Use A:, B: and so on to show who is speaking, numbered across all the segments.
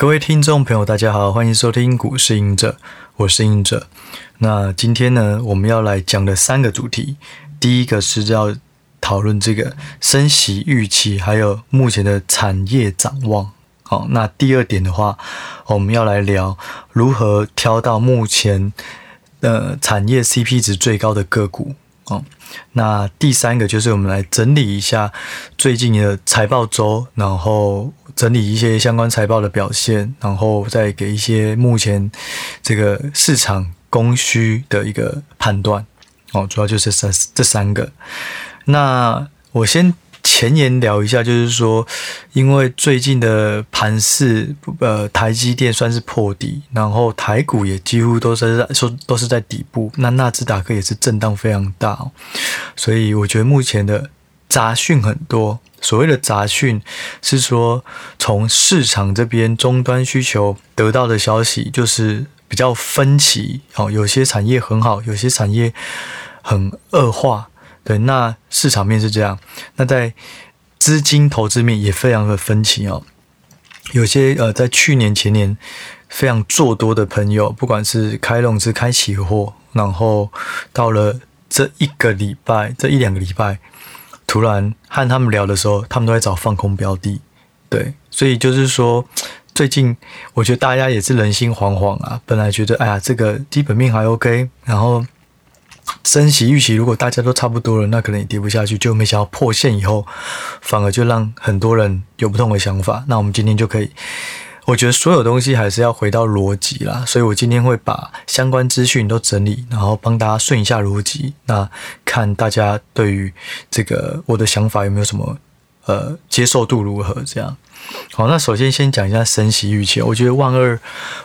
A: 各位听众朋友，大家好，欢迎收听股市隐者，我是隐者。那今天呢，我们要来讲的三个主题，第一个是要讨论这个升息预期，还有目前的产业展望。好，那第二点的话，我们要来聊如何挑到目前呃产业 CP 值最高的个股。哦，那第三个就是我们来整理一下最近的财报周，然后整理一些相关财报的表现，然后再给一些目前这个市场供需的一个判断。哦，主要就是这这三个。那我先。前言聊一下，就是说，因为最近的盘市，呃，台积电算是破底，然后台股也几乎都是在说都是在底部，那纳斯达克也是震荡非常大，所以我觉得目前的杂讯很多。所谓的杂讯是说，从市场这边终端需求得到的消息，就是比较分歧，哦，有些产业很好，有些产业很恶化。对，那市场面是这样，那在资金投资面也非常的分歧哦。有些呃，在去年前年非常做多的朋友，不管是开融资、开期货，然后到了这一个礼拜、这一两个礼拜，突然和他们聊的时候，他们都在找放空标的。对，所以就是说，最近我觉得大家也是人心惶惶啊。本来觉得哎呀，这个基本面还 OK，然后。升息预期，如果大家都差不多了，那可能也跌不下去。就没想到破线以后，反而就让很多人有不同的想法。那我们今天就可以，我觉得所有东西还是要回到逻辑啦。所以我今天会把相关资讯都整理，然后帮大家顺一下逻辑。那看大家对于这个我的想法有没有什么呃接受度如何？这样好。那首先先讲一下升息预期，我觉得万恶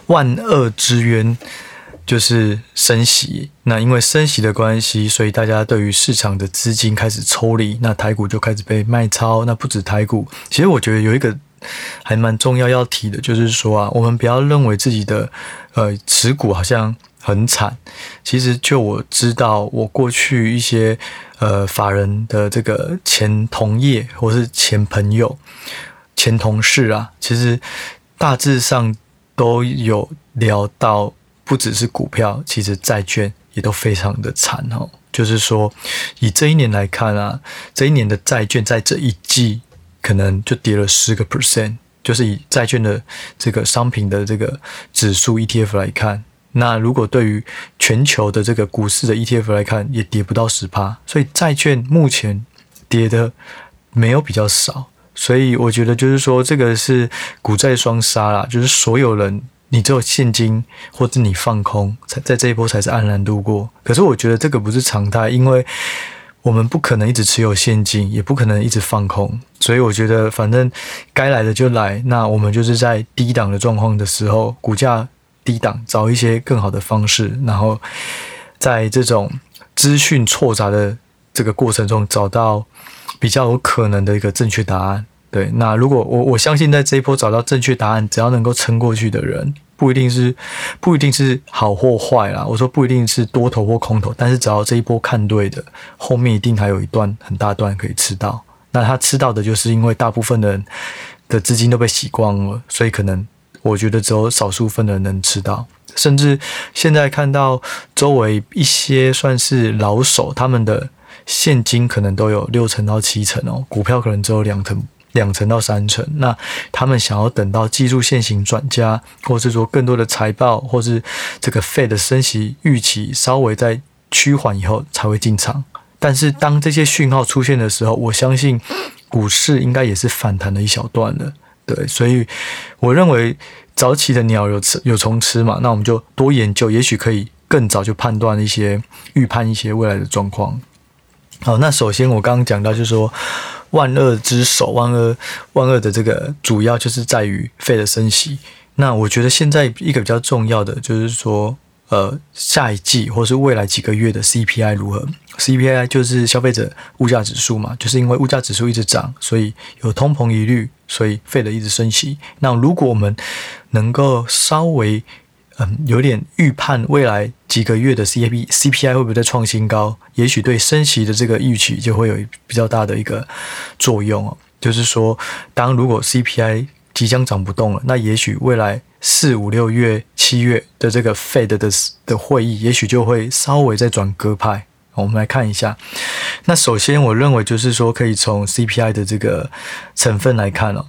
A: 万恶之源。就是升息，那因为升息的关系，所以大家对于市场的资金开始抽离，那台股就开始被卖超。那不止台股，其实我觉得有一个还蛮重要要提的，就是说啊，我们不要认为自己的呃持股好像很惨。其实就我知道，我过去一些呃法人的这个前同业或是前朋友、前同事啊，其实大致上都有聊到。不只是股票，其实债券也都非常的惨哦。就是说，以这一年来看啊，这一年的债券在这一季可能就跌了十个 percent。就是以债券的这个商品的这个指数 ETF 来看，那如果对于全球的这个股市的 ETF 来看，也跌不到十趴。所以债券目前跌的没有比较少。所以我觉得就是说，这个是股债双杀啦，就是所有人。你只有现金，或者你放空，才在这一波才是安然度过。可是我觉得这个不是常态，因为我们不可能一直持有现金，也不可能一直放空。所以我觉得，反正该来的就来。那我们就是在低档的状况的时候，股价低档，找一些更好的方式，然后在这种资讯错杂的这个过程中，找到比较有可能的一个正确答案。对，那如果我我相信，在这一波找到正确答案，只要能够撑过去的人，不一定是不一定是好或坏啦。我说不一定是多头或空头，但是只要这一波看对的，后面一定还有一段很大段可以吃到。那他吃到的就是因为大部分的人的资金都被洗光了，所以可能我觉得只有少数分的人能吃到。甚至现在看到周围一些算是老手，他们的现金可能都有六成到七成哦，股票可能只有两成。两成到三成，那他们想要等到技术线型转加，或是说更多的财报，或是这个 Fed 的升息预期稍微在趋缓以后才会进场。但是当这些讯号出现的时候，我相信股市应该也是反弹了一小段了。对，所以我认为早起的鸟有吃有虫吃嘛，那我们就多研究，也许可以更早就判断一些预判一些未来的状况。好，那首先我刚刚讲到就是说。万恶之首，万恶万恶的这个主要就是在于 Fed 的升息。那我觉得现在一个比较重要的就是说，呃，下一季或是未来几个月的 CPI 如何？CPI 就是消费者物价指数嘛，就是因为物价指数一直涨，所以有通膨疑虑，所以 Fed 一直升息。那如果我们能够稍微嗯，有点预判未来几个月的 CPI CPI 会不会再创新高？也许对升息的这个预期就会有比较大的一个作用哦。就是说，当如果 CPI 即将涨不动了，那也许未来四五六月、七月的这个 Fed 的的会议，也许就会稍微再转鸽派。我们来看一下。那首先，我认为就是说，可以从 CPI 的这个成分来看哦。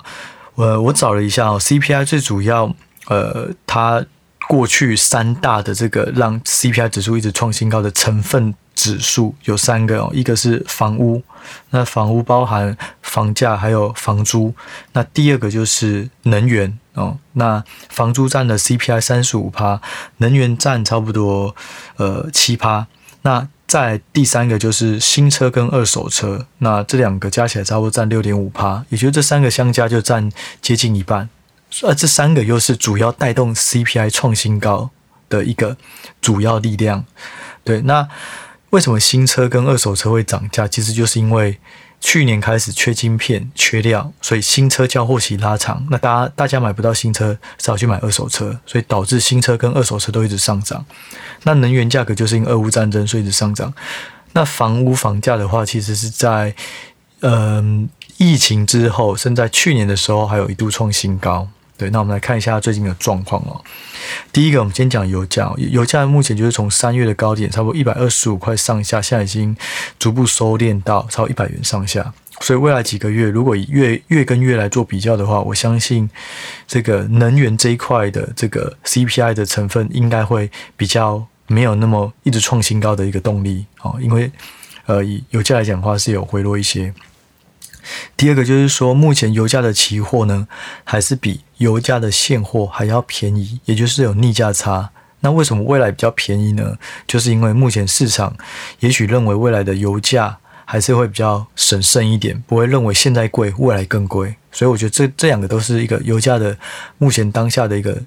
A: 我我找了一下哦，CPI 最主要，呃，它过去三大的这个让 CPI 指数一直创新高的成分指数有三个哦，一个是房屋，那房屋包含房价还有房租。那第二个就是能源哦，那房租占了 CPI 三十五趴，能源占差不多呃七趴。那再第三个就是新车跟二手车，那这两个加起来差不多占六点五趴，也就是这三个相加就占接近一半，而这三个又是主要带动 CPI 创新高的一个主要力量。对，那为什么新车跟二手车会涨价？其实就是因为。去年开始缺晶片、缺料，所以新车交货期拉长。那大家大家买不到新车，只好去买二手车，所以导致新车跟二手车都一直上涨。那能源价格就是因为俄乌战争，所以一直上涨。那房屋房价的话，其实是在嗯、疫情之后，甚至在去年的时候还有一度创新高。对，那我们来看一下最近的状况哦。第一个，我们先讲油价。油价目前就是从三月的高点，差不多一百二十五块上下，现在已经逐步收敛到超一百元上下。所以未来几个月，如果以月月跟月来做比较的话，我相信这个能源这一块的这个 CPI 的成分应该会比较没有那么一直创新高的一个动力哦，因为呃以油价来讲的话是有回落一些。第二个就是说，目前油价的期货呢，还是比油价的现货还要便宜，也就是有逆价差。那为什么未来比较便宜呢？就是因为目前市场也许认为未来的油价还是会比较审慎一点，不会认为现在贵，未来更贵。所以我觉得这这两个都是一个油价的目前当下的一个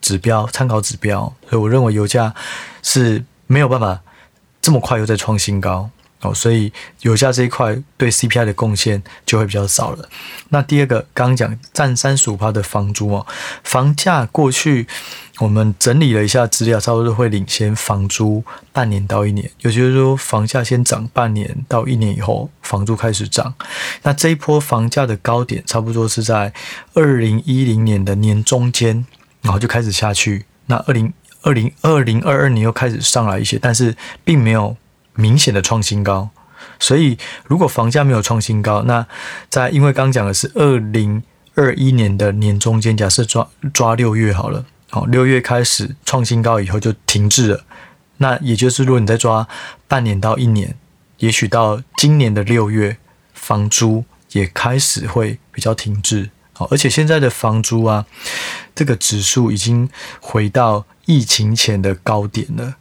A: 指标，参考指标。所以我认为油价是没有办法这么快又再创新高。哦，所以油价这一块对 CPI 的贡献就会比较少了。那第二个，刚刚讲占三十五趴的房租哦，房价过去我们整理了一下资料，差不多会领先房租半年到一年，也就是说房价先涨半年到一年以后，房租开始涨。那这一波房价的高点差不多是在二零一零年的年中间，然后就开始下去。那二零二零二零二二年又开始上来一些，但是并没有。明显的创新高，所以如果房价没有创新高，那在因为刚讲的是二零二一年的年中间，假设抓抓六月好了，好，六月开始创新高以后就停滞了，那也就是如果你再抓半年到一年，也许到今年的六月，房租也开始会比较停滞，好，而且现在的房租啊，这个指数已经回到疫情前的高点了。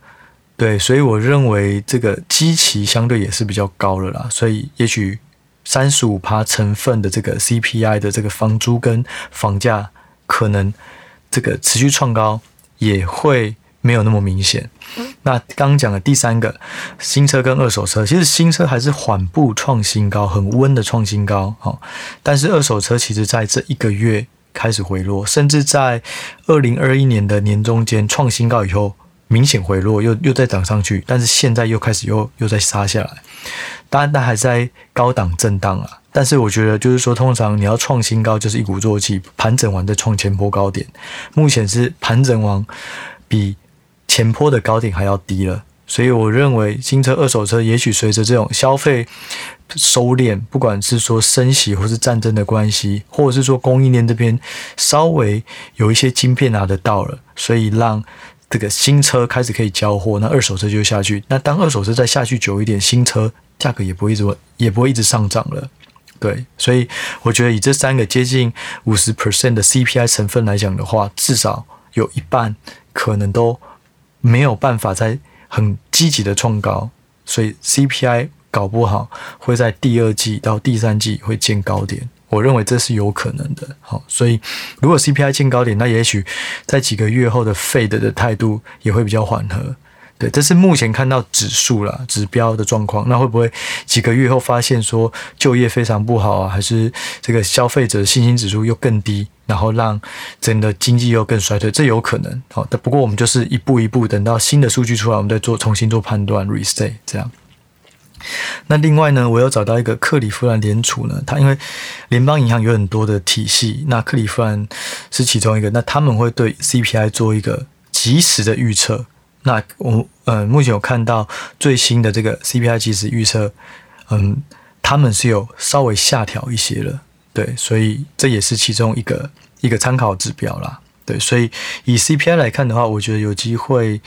A: 对，所以我认为这个基期相对也是比较高了啦，所以也许三十五趴成分的这个 CPI 的这个房租跟房价可能这个持续创高也会没有那么明显。那刚刚讲的第三个新车跟二手车，其实新车还是缓步创新高，很温的创新高，哦，但是二手车其实在这一个月开始回落，甚至在二零二一年的年中间创新高以后。明显回落，又又再涨上去，但是现在又开始又又再杀下来，当然，它还在高档震荡啊。但是我觉得，就是说，通常你要创新高，就是一鼓作气，盘整完再创前波高点。目前是盘整完，比前波的高点还要低了。所以我认为，新车、二手车，也许随着这种消费收敛，不管是说升息或是战争的关系，或者是说供应链这边稍微有一些晶片拿得到了，所以让。这个新车开始可以交货，那二手车就下去。那当二手车再下去久一点，新车价格也不会一直也不会一直上涨了。对，所以我觉得以这三个接近五十 percent 的 CPI 成分来讲的话，至少有一半可能都没有办法在很积极的创高，所以 CPI 搞不好会在第二季到第三季会见高点。我认为这是有可能的，好，所以如果 CPI 见高点，那也许在几个月后的 Fed 的态度也会比较缓和，对，这是目前看到指数啦、指标的状况。那会不会几个月后发现说就业非常不好啊，还是这个消费者信心指数又更低，然后让整个经济又更衰退？这有可能，好，但不过我们就是一步一步等到新的数据出来，我们再做重新做判断，reset 这样。那另外呢，我有找到一个克里夫兰联储呢，它因为联邦银行有很多的体系，那克里夫兰是其中一个，那他们会对 CPI 做一个及时的预测。那我呃目前有看到最新的这个 CPI 即时预测，嗯，他们是有稍微下调一些了，对，所以这也是其中一个一个参考指标啦，对，所以以 CPI 来看的话，我觉得有机会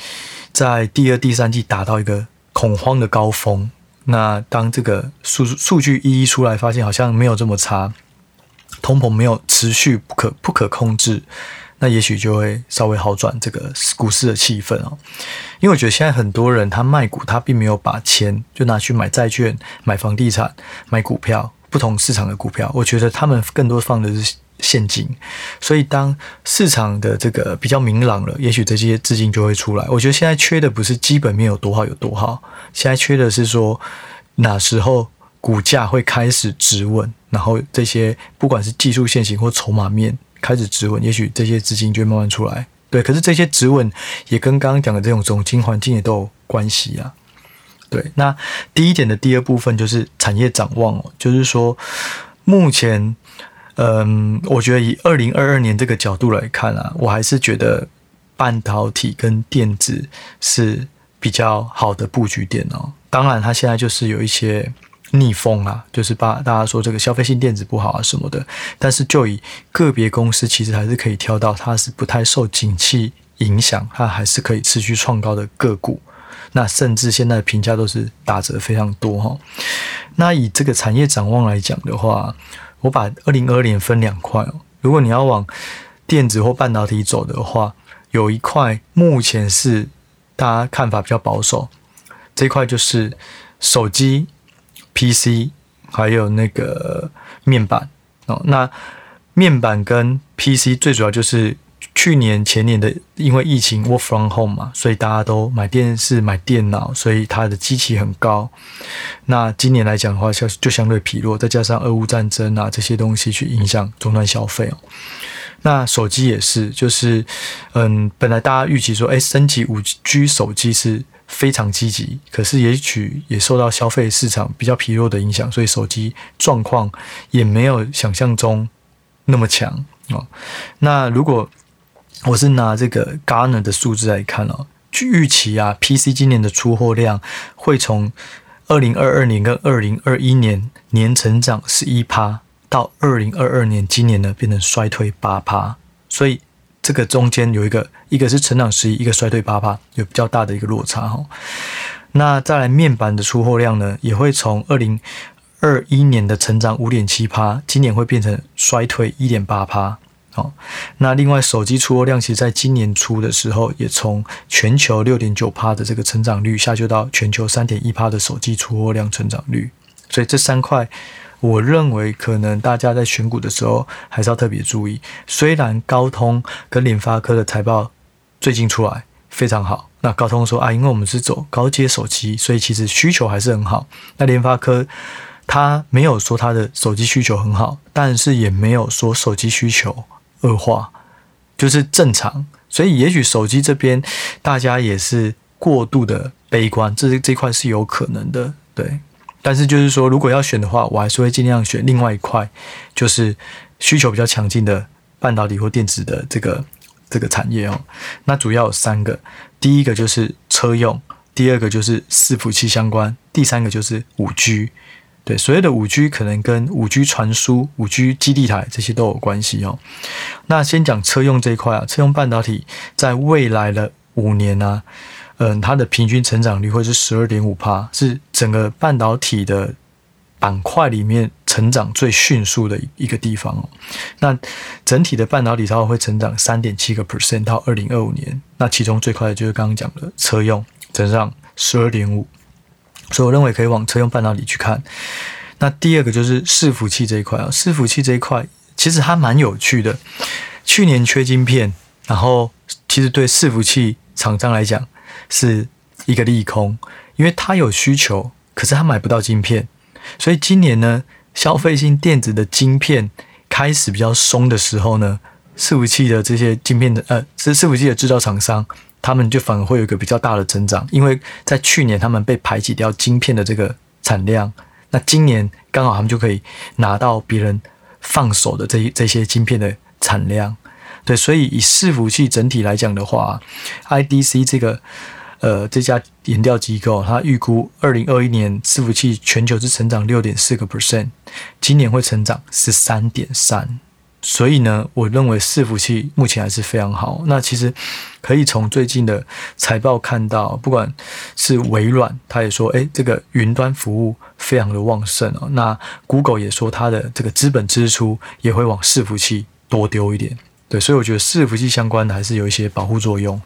A: 在第二、第三季达到一个恐慌的高峰。那当这个数数据一一出来，发现好像没有这么差，通膨没有持续不可不可控制，那也许就会稍微好转这个股市的气氛哦。因为我觉得现在很多人他卖股，他并没有把钱就拿去买债券、买房地产、买股票，不同市场的股票。我觉得他们更多放的是现金。所以当市场的这个比较明朗了，也许这些资金就会出来。我觉得现在缺的不是基本面有多好有多好，现在缺的是说哪时候股价会开始止稳，然后这些不管是技术线型或筹码面。开始止稳，也许这些资金就会慢慢出来。对，可是这些止稳也跟刚刚讲的这种总经环境也都有关系啊。对，那第一点的第二部分就是产业展望哦，就是说目前，嗯，我觉得以二零二二年这个角度来看啊，我还是觉得半导体跟电子是比较好的布局点哦。当然，它现在就是有一些。逆风啊，就是把大家说这个消费性电子不好啊什么的，但是就以个别公司其实还是可以挑到它是不太受景气影响，它还是可以持续创高的个股。那甚至现在的评价都是打折非常多哈。那以这个产业展望来讲的话，我把二零二二年分两块哦。如果你要往电子或半导体走的话，有一块目前是大家看法比较保守，这块就是手机。PC 还有那个面板哦，那面板跟 PC 最主要就是去年前年的，因为疫情 Work from home 嘛，所以大家都买电视、买电脑，所以它的机器很高。那今年来讲的话，就就相对疲弱，再加上俄乌战争啊这些东西去影响终端消费哦。那手机也是，就是嗯，本来大家预期说，哎，升级五 G 手机是。非常积极，可是也许也受到消费市场比较疲弱的影响，所以手机状况也没有想象中那么强哦。那如果我是拿这个 g a r n e r 的数字来看哦，据预期啊，PC 今年的出货量会从二零二二年跟二零二一年年成长十一趴，到二零二二年今年呢变成衰退八趴，所以。这个中间有一个，一个是成长十一，一个衰退八趴，有比较大的一个落差哈。那再来面板的出货量呢，也会从二零二一年的成长五点七趴，今年会变成衰退一点八趴。好，那另外手机出货量，其实在今年初的时候，也从全球六点九趴的这个成长率，下修到全球三点一趴的手机出货量成长率。所以这三块。我认为可能大家在选股的时候还是要特别注意。虽然高通跟联发科的财报最近出来非常好，那高通说啊，因为我们是走高阶手机，所以其实需求还是很好。那联发科他没有说他的手机需求很好，但是也没有说手机需求恶化，就是正常。所以也许手机这边大家也是过度的悲观，这这块是有可能的，对。但是就是说，如果要选的话，我还是会尽量选另外一块，就是需求比较强劲的半导体或电子的这个这个产业哦。那主要有三个，第一个就是车用，第二个就是伺服器相关，第三个就是五 G。对，所谓的五 G 可能跟五 G 传输、五 G 基地台这些都有关系哦。那先讲车用这一块啊，车用半导体在未来的五年呢、啊。嗯，它的平均成长率会是十二点五趴，是整个半导体的板块里面成长最迅速的一个地方哦。那整体的半导体它会成长三点七个 percent 到二零二五年，那其中最快的就是刚刚讲的车用，增长十二点五，所以我认为可以往车用半导体去看。那第二个就是伺服器这一块啊，伺服器这一块其实还蛮有趣的。去年缺晶片，然后其实对伺服器厂商来讲。是一个利空，因为他有需求，可是他买不到晶片，所以今年呢，消费性电子的晶片开始比较松的时候呢，伺服器的这些晶片的呃，是伺服器的制造厂商，他们就反而会有一个比较大的增长，因为在去年他们被排挤掉晶片的这个产量，那今年刚好他们就可以拿到别人放手的这这些晶片的产量。对，所以以伺服器整体来讲的话，IDC 这个呃这家研调机构，它预估二零二一年伺服器全球是成长六点四个 percent，今年会成长十三点三。所以呢，我认为伺服器目前还是非常好。那其实可以从最近的财报看到，不管是微软，他也说，诶，这个云端服务非常的旺盛哦。那 Google 也说，它的这个资本支出也会往伺服器多丢一点。对，所以我觉得伺服器相关的还是有一些保护作用。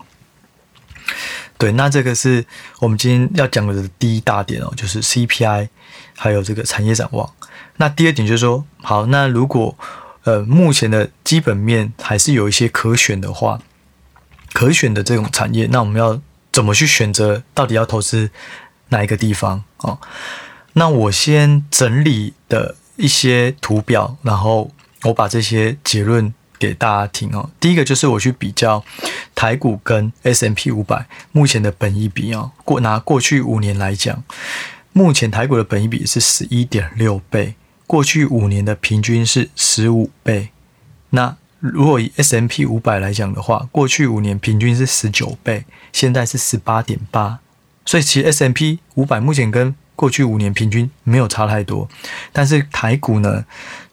A: 对，那这个是我们今天要讲的第一大点哦，就是 CPI，还有这个产业展望。那第二点就是说，好，那如果呃目前的基本面还是有一些可选的话，可选的这种产业，那我们要怎么去选择？到底要投资哪一个地方？哦，那我先整理的一些图表，然后我把这些结论。给大家听哦。第一个就是我去比较台股跟 S M P 五百目前的本益比哦。过拿过去五年来讲，目前台股的本益比是十一点六倍，过去五年的平均是十五倍。那如果以 S M P 五百来讲的话，过去五年平均是十九倍，现在是十八点八。所以其实 S M P 五百目前跟过去五年平均没有差太多，但是台股呢，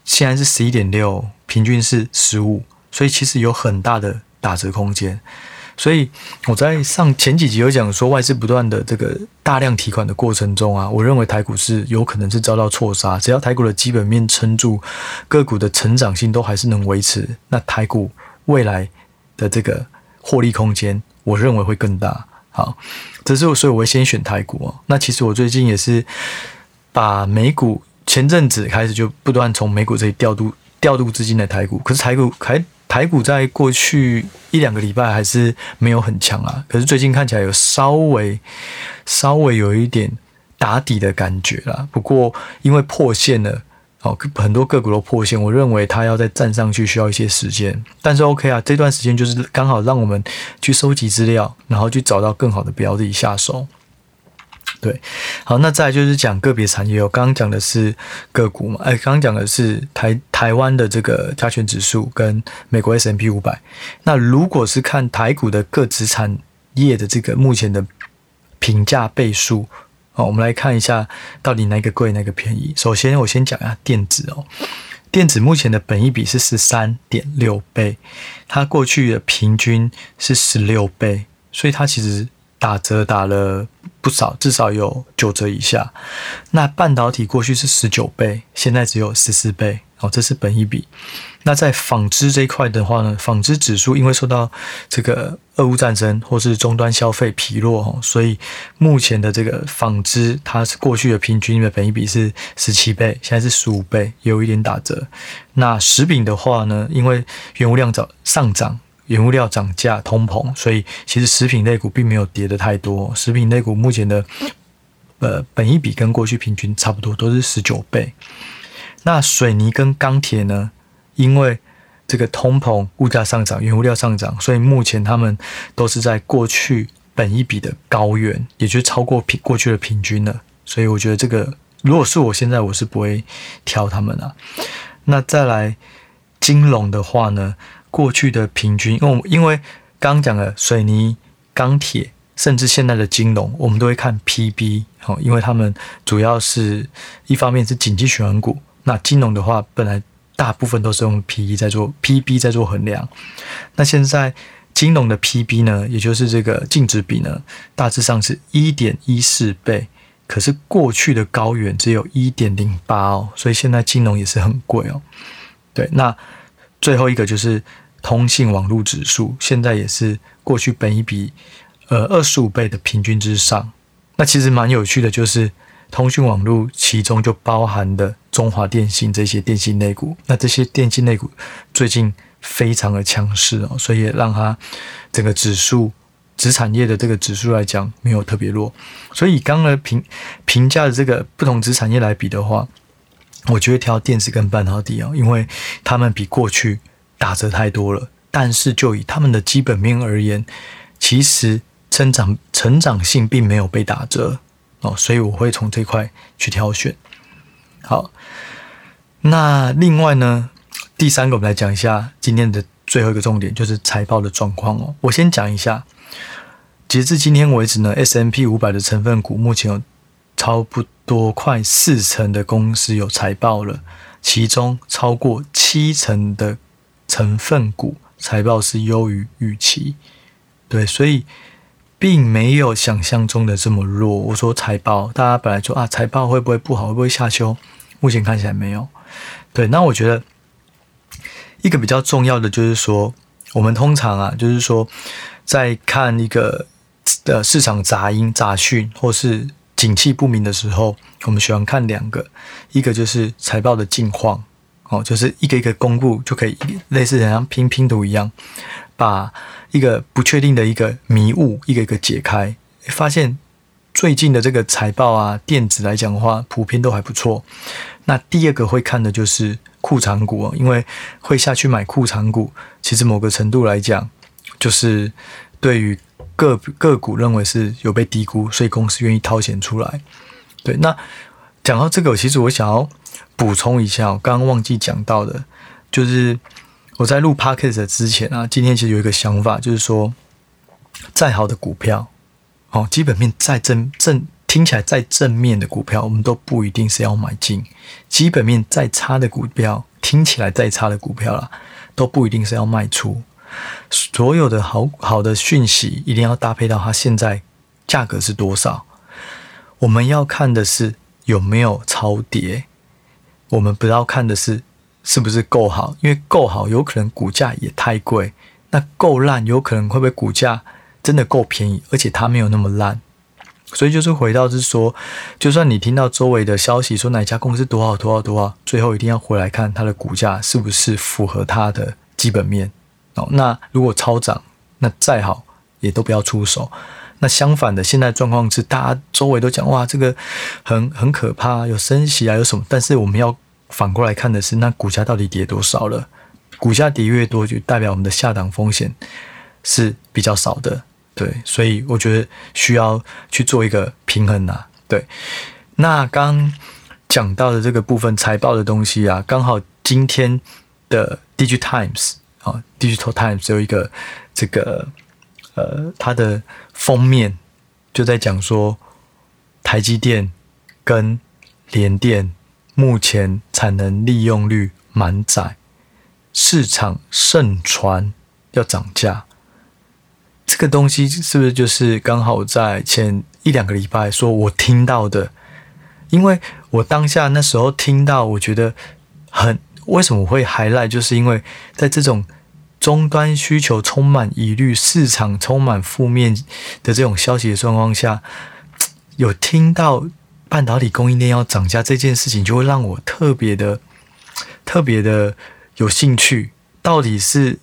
A: 现在是十一点六。平均是十五，所以其实有很大的打折空间。所以我在上前几集有讲说，外资不断的这个大量提款的过程中啊，我认为台股是有可能是遭到错杀。只要台股的基本面撑住，个股的成长性都还是能维持，那台股未来的这个获利空间，我认为会更大。好，这是我所以我会先选台股哦。那其实我最近也是把美股前阵子开始就不断从美股这里调度。调度资金的台股，可是台股还台股在过去一两个礼拜还是没有很强啊。可是最近看起来有稍微稍微有一点打底的感觉啦。不过因为破线了，哦，很多个股都破线，我认为它要再站上去需要一些时间。但是 OK 啊，这段时间就是刚好让我们去收集资料，然后去找到更好的标的下手。对，好，那再来就是讲个别产业。我刚刚讲的是个股嘛，哎，刚刚讲的是台台湾的这个加权指数跟美国 S M P 五百。那如果是看台股的各资产业的这个目前的评价倍数，哦，我们来看一下到底哪个贵，哪个便宜。首先，我先讲一下电子哦，电子目前的本益比是十三点六倍，它过去的平均是十六倍，所以它其实。打折打了不少，至少有九折以下。那半导体过去是十九倍，现在只有十四倍。哦，这是本一比。那在纺织这一块的话呢，纺织指数因为受到这个俄乌战争或是终端消费疲弱，所以目前的这个纺织它是过去的平均的本一比是十七倍，现在是十五倍，有一点打折。那食品的话呢，因为原物料涨上涨。原物料涨价、通膨，所以其实食品类股并没有跌得太多。食品类股目前的呃本益比跟过去平均差不多，都是十九倍。那水泥跟钢铁呢？因为这个通膨、物价上涨、原物料上涨，所以目前他们都是在过去本益比的高原，也就是超过平过去的平均了。所以我觉得这个，如果是我现在，我是不会挑他们啊。那再来金融的话呢？过去的平均，因为因为刚刚讲的水泥、钢铁，甚至现在的金融，我们都会看 PB 哦，因为他们主要是一方面是景气循环股，那金融的话，本来大部分都是用 PE 在做 PB 在做衡量。那现在金融的 PB 呢，也就是这个净值比呢，大致上是一点一四倍，可是过去的高原只有一点零八哦，所以现在金融也是很贵哦。对，那最后一个就是。通信网络指数现在也是过去本一比呃二十五倍的平均之上。那其实蛮有趣的，就是通讯网络其中就包含的中华电信这些电信类股。那这些电信类股最近非常的强势哦，所以也让它整个指数子产业的这个指数来讲没有特别弱。所以刚刚评评价的这个不同子产业来比的话，我觉得挑电子跟半导体哦，因为他们比过去。打折太多了，但是就以他们的基本面而言，其实成长成长性并没有被打折，哦，所以我会从这块去挑选。好，那另外呢，第三个我们来讲一下今天的最后一个重点，就是财报的状况哦。我先讲一下，截至今天为止呢，S&P 500的成分股目前有差不多快四成的公司有财报了，其中超过七成的成分股财报是优于预期。对，所以。并没有想象中的这么弱。我说财报，大家本来说啊，财报会不会不好，会不会下修？目前看起来没有。对，那我觉得一个比较重要的就是说，我们通常啊，就是说在看一个的市场杂音、杂讯或是景气不明的时候，我们喜欢看两个，一个就是财报的近况，哦，就是一个一个公布就可以，类似像拼拼图一样。把一个不确定的一个迷雾一个一个解开，发现最近的这个财报啊，电子来讲的话，普遍都还不错。那第二个会看的就是库藏股哦，因为会下去买库藏股，其实某个程度来讲，就是对于个个股认为是有被低估，所以公司愿意掏钱出来。对，那讲到这个，其实我想要补充一下，我刚刚忘记讲到的，就是。我在录 Podcast 之前啊，今天其实有一个想法，就是说，再好的股票，哦，基本面再正正听起来再正面的股票，我们都不一定是要买进；基本面再差的股票，听起来再差的股票啦，都不一定是要卖出。所有的好好的讯息，一定要搭配到它现在价格是多少。我们要看的是有没有超跌，我们不要看的是。是不是够好？因为够好，有可能股价也太贵；那够烂，有可能会不会股价真的够便宜，而且它没有那么烂。所以就是回到是说，就算你听到周围的消息说哪家公司多好多好多好，最后一定要回来看它的股价是不是符合它的基本面哦。那如果超涨，那再好也都不要出手。那相反的，现在状况是大家周围都讲哇，这个很很可怕，有升息啊，有什么？但是我们要。反过来看的是，那股价到底跌多少了？股价跌越多，就代表我们的下档风险是比较少的，对。所以我觉得需要去做一个平衡呐，对。那刚讲到的这个部分财报的东西啊，刚好今天的 Digital Times 啊，Digital Times 有一个这个呃，它的封面就在讲说，台积电跟联电。目前产能利用率满载，市场盛传要涨价。这个东西是不是就是刚好在前一两个礼拜说我听到的？因为我当下那时候听到，我觉得很为什么会 highlight，就是因为在这种终端需求充满疑虑、市场充满负面的这种消息的状况下，有听到。半导体供应链要涨价这件事情，就会让我特别的、特别的有兴趣。到底是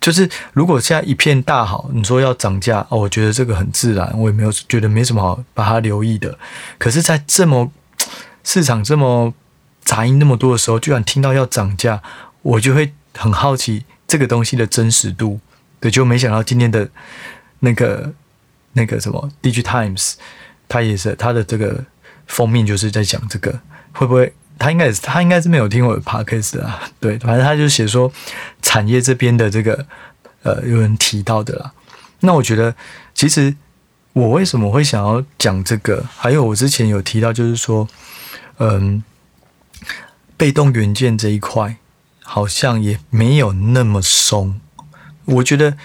A: 就是，如果现在一片大好，你说要涨价哦，我觉得这个很自然，我也没有觉得没什么好把它留意的。可是，在这么市场这么杂音那么多的时候，居然听到要涨价，我就会很好奇这个东西的真实度。对，就没想到今天的那个那个什么《Dig Times》，它也是它的这个。封面就是在讲这个，会不会他应该也是他应该是没有听我的 podcast 啊？对，反正他就写说产业这边的这个呃有人提到的啦。那我觉得其实我为什么会想要讲这个？还有我之前有提到，就是说嗯，被动元件这一块好像也没有那么松。我觉得。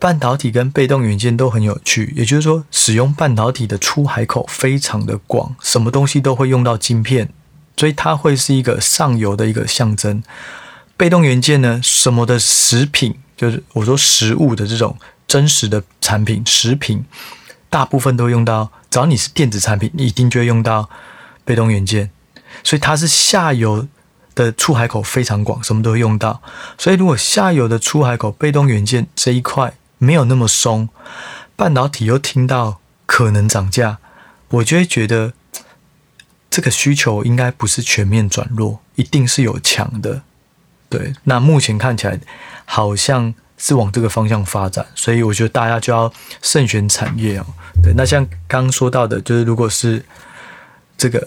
A: 半导体跟被动元件都很有趣，也就是说，使用半导体的出海口非常的广，什么东西都会用到晶片，所以它会是一个上游的一个象征。被动元件呢，什么的食品，就是我说食物的这种真实的产品，食品大部分都用到，只要你是电子产品，你一定就会用到被动元件，所以它是下游的出海口非常广，什么都会用到。所以如果下游的出海口被动元件这一块，没有那么松，半导体又听到可能涨价，我就会觉得这个需求应该不是全面转弱，一定是有强的。对，那目前看起来好像是往这个方向发展，所以我觉得大家就要慎选产业哦。对，那像刚刚说到的，就是如果是这个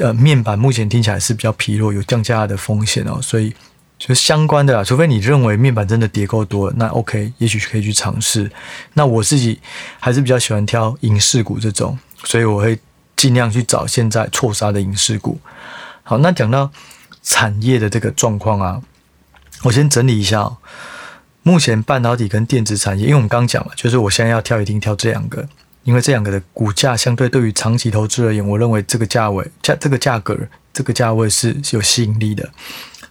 A: 呃面板，目前听起来是比较疲弱，有降价的风险哦，所以就相关的啦，除非你认为面板真的跌够多，那 OK，也许可以去尝试。那我自己还是比较喜欢挑影视股这种，所以我会尽量去找现在错杀的影视股。好，那讲到产业的这个状况啊，我先整理一下哦。目前半导体跟电子产业，因为我们刚讲了，就是我现在要挑，一定挑这两个，因为这两个的股价相对对于长期投资而言，我认为这个价位价这个价格这个价位是有吸引力的。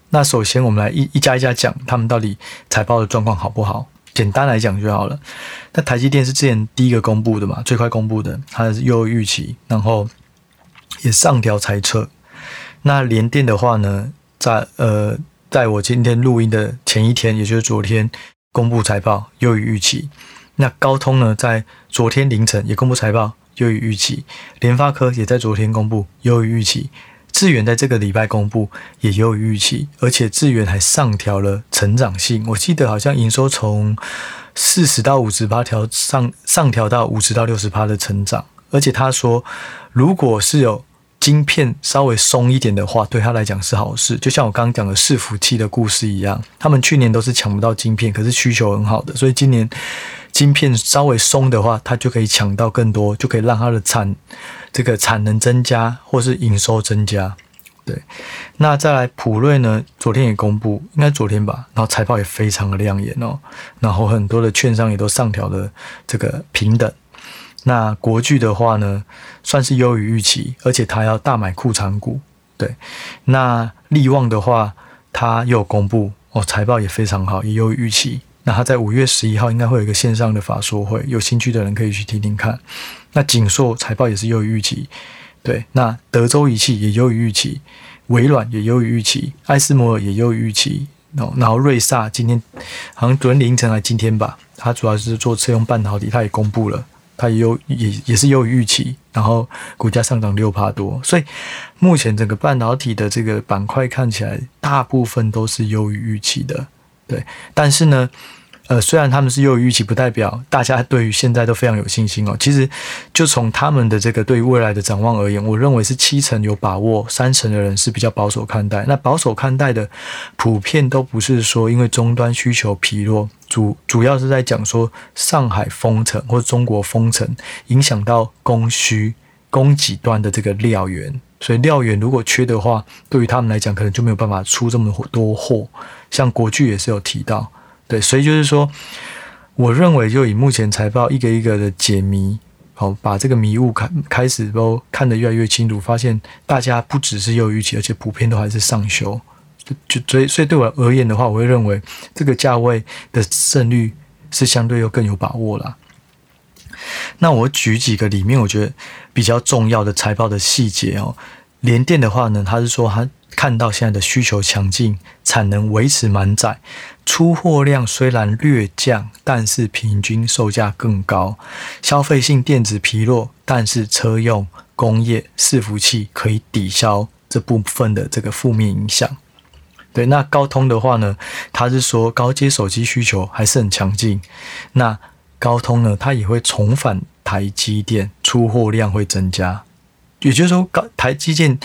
A: 那首先我们来一一家一家讲，他们到底财报的状况好不好？简单来讲就好了。那台积电是之前第一个公布的嘛，最快公布的，它是优于预期，然后也上调猜测。那联电的话呢，在呃。在我今天录音的前一天，也就是昨天公布财报，优于预期。那高通呢，在昨天凌晨也公布财报，优于预期。联发科也在昨天公布，优于预期。智远在这个礼拜公布，也优于预期。而且智远还上调了成长性，我记得好像营收从四十到五十八条上上调到五十到六十趴的成长。而且他说，如果是有晶片稍微松一点的话，对他来讲是好事。就像我刚刚讲的伺服器的故事一样，他们去年都是抢不到晶片，可是需求很好的，所以今年晶片稍微松的话，他就可以抢到更多，就可以让他的产这个产能增加，或是营收增加。对，那再来普瑞呢？昨天也公布，应该昨天吧，然后财报也非常的亮眼哦，然后很多的券商也都上调了这个平等。那国巨的话呢，算是优于预期，而且他要大买库藏股。对，那力旺的话，他又公布哦，财报也非常好，也优于预期。那他在五月十一号应该会有一个线上的法说会，有兴趣的人可以去听听看。那景硕财报也是优于预期，对。那德州仪器也优于预期，微软也优于预期，艾斯摩尔也优于预期。哦，然后瑞萨今天好像昨天凌晨还今天吧，他主要是做车用半导体，他也公布了。它也有也也是优于预期，然后股价上涨六趴多，所以目前整个半导体的这个板块看起来大部分都是优于预期的，对。但是呢，呃，虽然他们是优于预期，不代表大家对于现在都非常有信心哦。其实就从他们的这个对于未来的展望而言，我认为是七成有把握，三成的人是比较保守看待。那保守看待的普遍都不是说因为终端需求疲弱。主主要是在讲说上海封城或中国封城影响到供需供给端的这个料源，所以料源如果缺的话，对于他们来讲可能就没有办法出这么多货。像国巨也是有提到，对，所以就是说，我认为就以目前财报一个一个的解谜，好，把这个迷雾开开始都看得越来越清楚，发现大家不只是优于预期，而且普遍都还是上修。就所以，所以对我而言的话，我会认为这个价位的胜率是相对又更有把握啦。那我举几个里面我觉得比较重要的财报的细节哦。联电的话呢，他是说他看到现在的需求强劲，产能维持满载，出货量虽然略降，但是平均售价更高。消费性电子疲弱，但是车用、工业、伺服器可以抵消这部分的这个负面影响。对，那高通的话呢，他是说高阶手机需求还是很强劲。那高通呢，它也会重返台积电，出货量会增加。也就是说，高台积电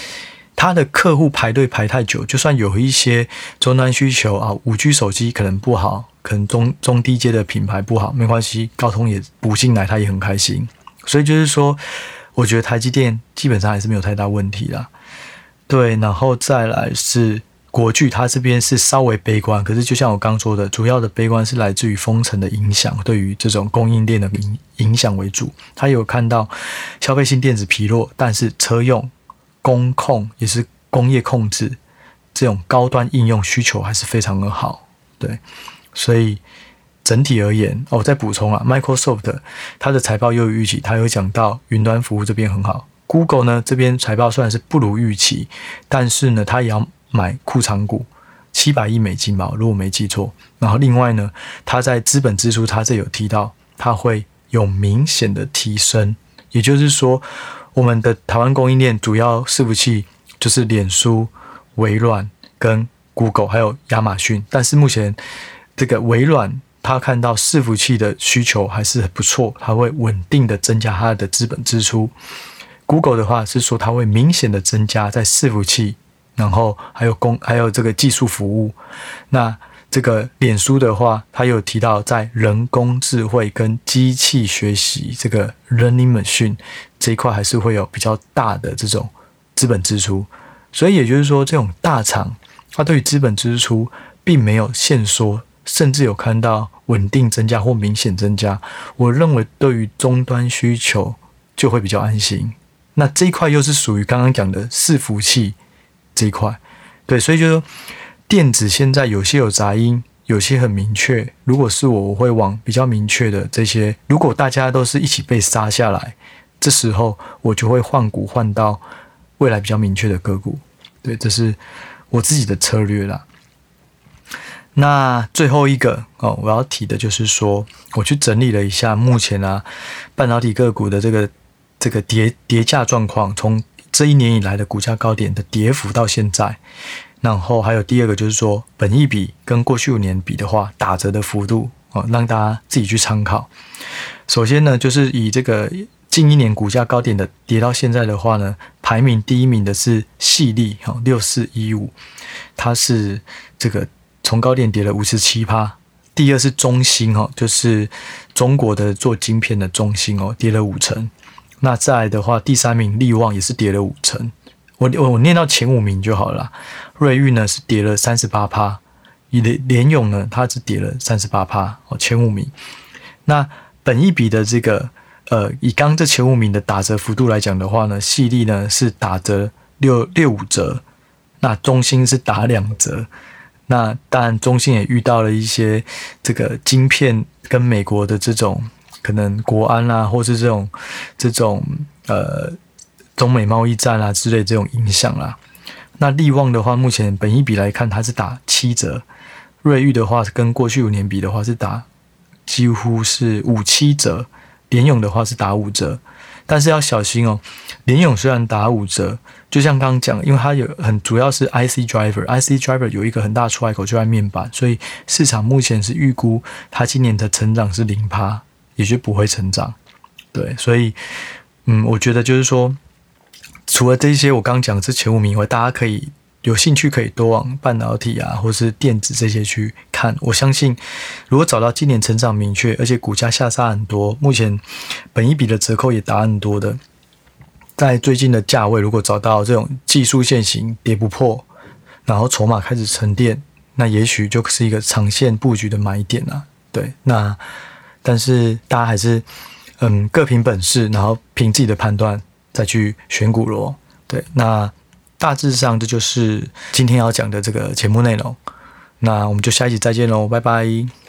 A: 他的客户排队排太久，就算有一些终端需求啊，五 G 手机可能不好，可能中中低阶的品牌不好，没关系，高通也补进来，他也很开心。所以就是说，我觉得台积电基本上还是没有太大问题啦。对，然后再来是。国巨它这边是稍微悲观，可是就像我刚说的，主要的悲观是来自于封城的影响，对于这种供应链的影影响为主。它有看到消费性电子疲弱，但是车用、工控也是工业控制这种高端应用需求还是非常的好。对，所以整体而言，哦，再补充啊，Microsoft 它的财报优于预期，它有讲到云端服务这边很好。Google 呢这边财报虽然是不如预期，但是呢，它也要。买库藏股七百亿美金吧，如果没记错。然后另外呢，他在资本支出，他这有提到，他会有明显的提升。也就是说，我们的台湾供应链主要伺服器就是脸书、微软跟 Google，还有亚马逊。但是目前这个微软，它看到伺服器的需求还是很不错，它会稳定的增加它的资本支出。Google 的话是说，它会明显的增加在伺服器，然后还有工还有这个技术服务。那这个脸书的话，它有提到在人工智慧跟机器学习这个 learning machine 这一块，还是会有比较大的这种资本支出。所以也就是说，这种大厂它对于资本支出并没有限缩，甚至有看到稳定增加或明显增加。我认为对于终端需求就会比较安心。那这一块又是属于刚刚讲的伺服器这一块，对，所以就是说电子现在有些有杂音，有些很明确。如果是我，我会往比较明确的这些。如果大家都是一起被杀下来，这时候我就会换股换到未来比较明确的个股。对，这是我自己的策略啦。那最后一个哦，我要提的就是说，我去整理了一下目前啊半导体个股的这个。这个跌跌价状况，从这一年以来的股价高点的跌幅到现在，然后还有第二个就是说，本一比跟过去五年比的话，打折的幅度哦，让大家自己去参考。首先呢，就是以这个近一年股价高点的跌到现在的话呢，排名第一名的是矽力哈六四一五，它是这个从高点跌了五十七趴。第二是中芯哈，就是中国的做晶片的中芯哦，跌了五成。那再来的话，第三名力旺也是跌了五成，我我我念到前五名就好了。瑞昱呢是跌了三十八趴，以联联咏呢它只跌了三十八趴哦，前五名。那本一笔的这个呃，以刚这前五名的打折幅度来讲的话呢，细力呢是打折六六五折，那中芯是打两折。那当然中芯也遇到了一些这个晶片跟美国的这种。可能国安啊，或是这种这种呃中美贸易战啊之类这种影响啦。那力旺的话，目前本一比来看，它是打七折；瑞昱的话是，跟过去五年比的话是打几乎是五七折；联咏的话是打五折。但是要小心哦，联咏虽然打五折，就像刚刚讲，因为它有很主要是 IC driver，IC driver 有一个很大出海口就在面板，所以市场目前是预估它今年的成长是零趴。也就不会成长，对，所以，嗯，我觉得就是说，除了这些我刚讲这前五名以外，大家可以有兴趣可以多往半导体啊，或是电子这些去看。我相信，如果找到今年成长明确，而且股价下杀很多，目前本一比的折扣也打很多的，在最近的价位，如果找到这种技术线型跌不破，然后筹码开始沉淀，那也许就是一个长线布局的买点啊。对，那。但是大家还是，嗯，各凭本事，然后凭自己的判断再去选股咯。对，那大致上这就是今天要讲的这个节目内容。那我们就下一期再见喽，拜拜。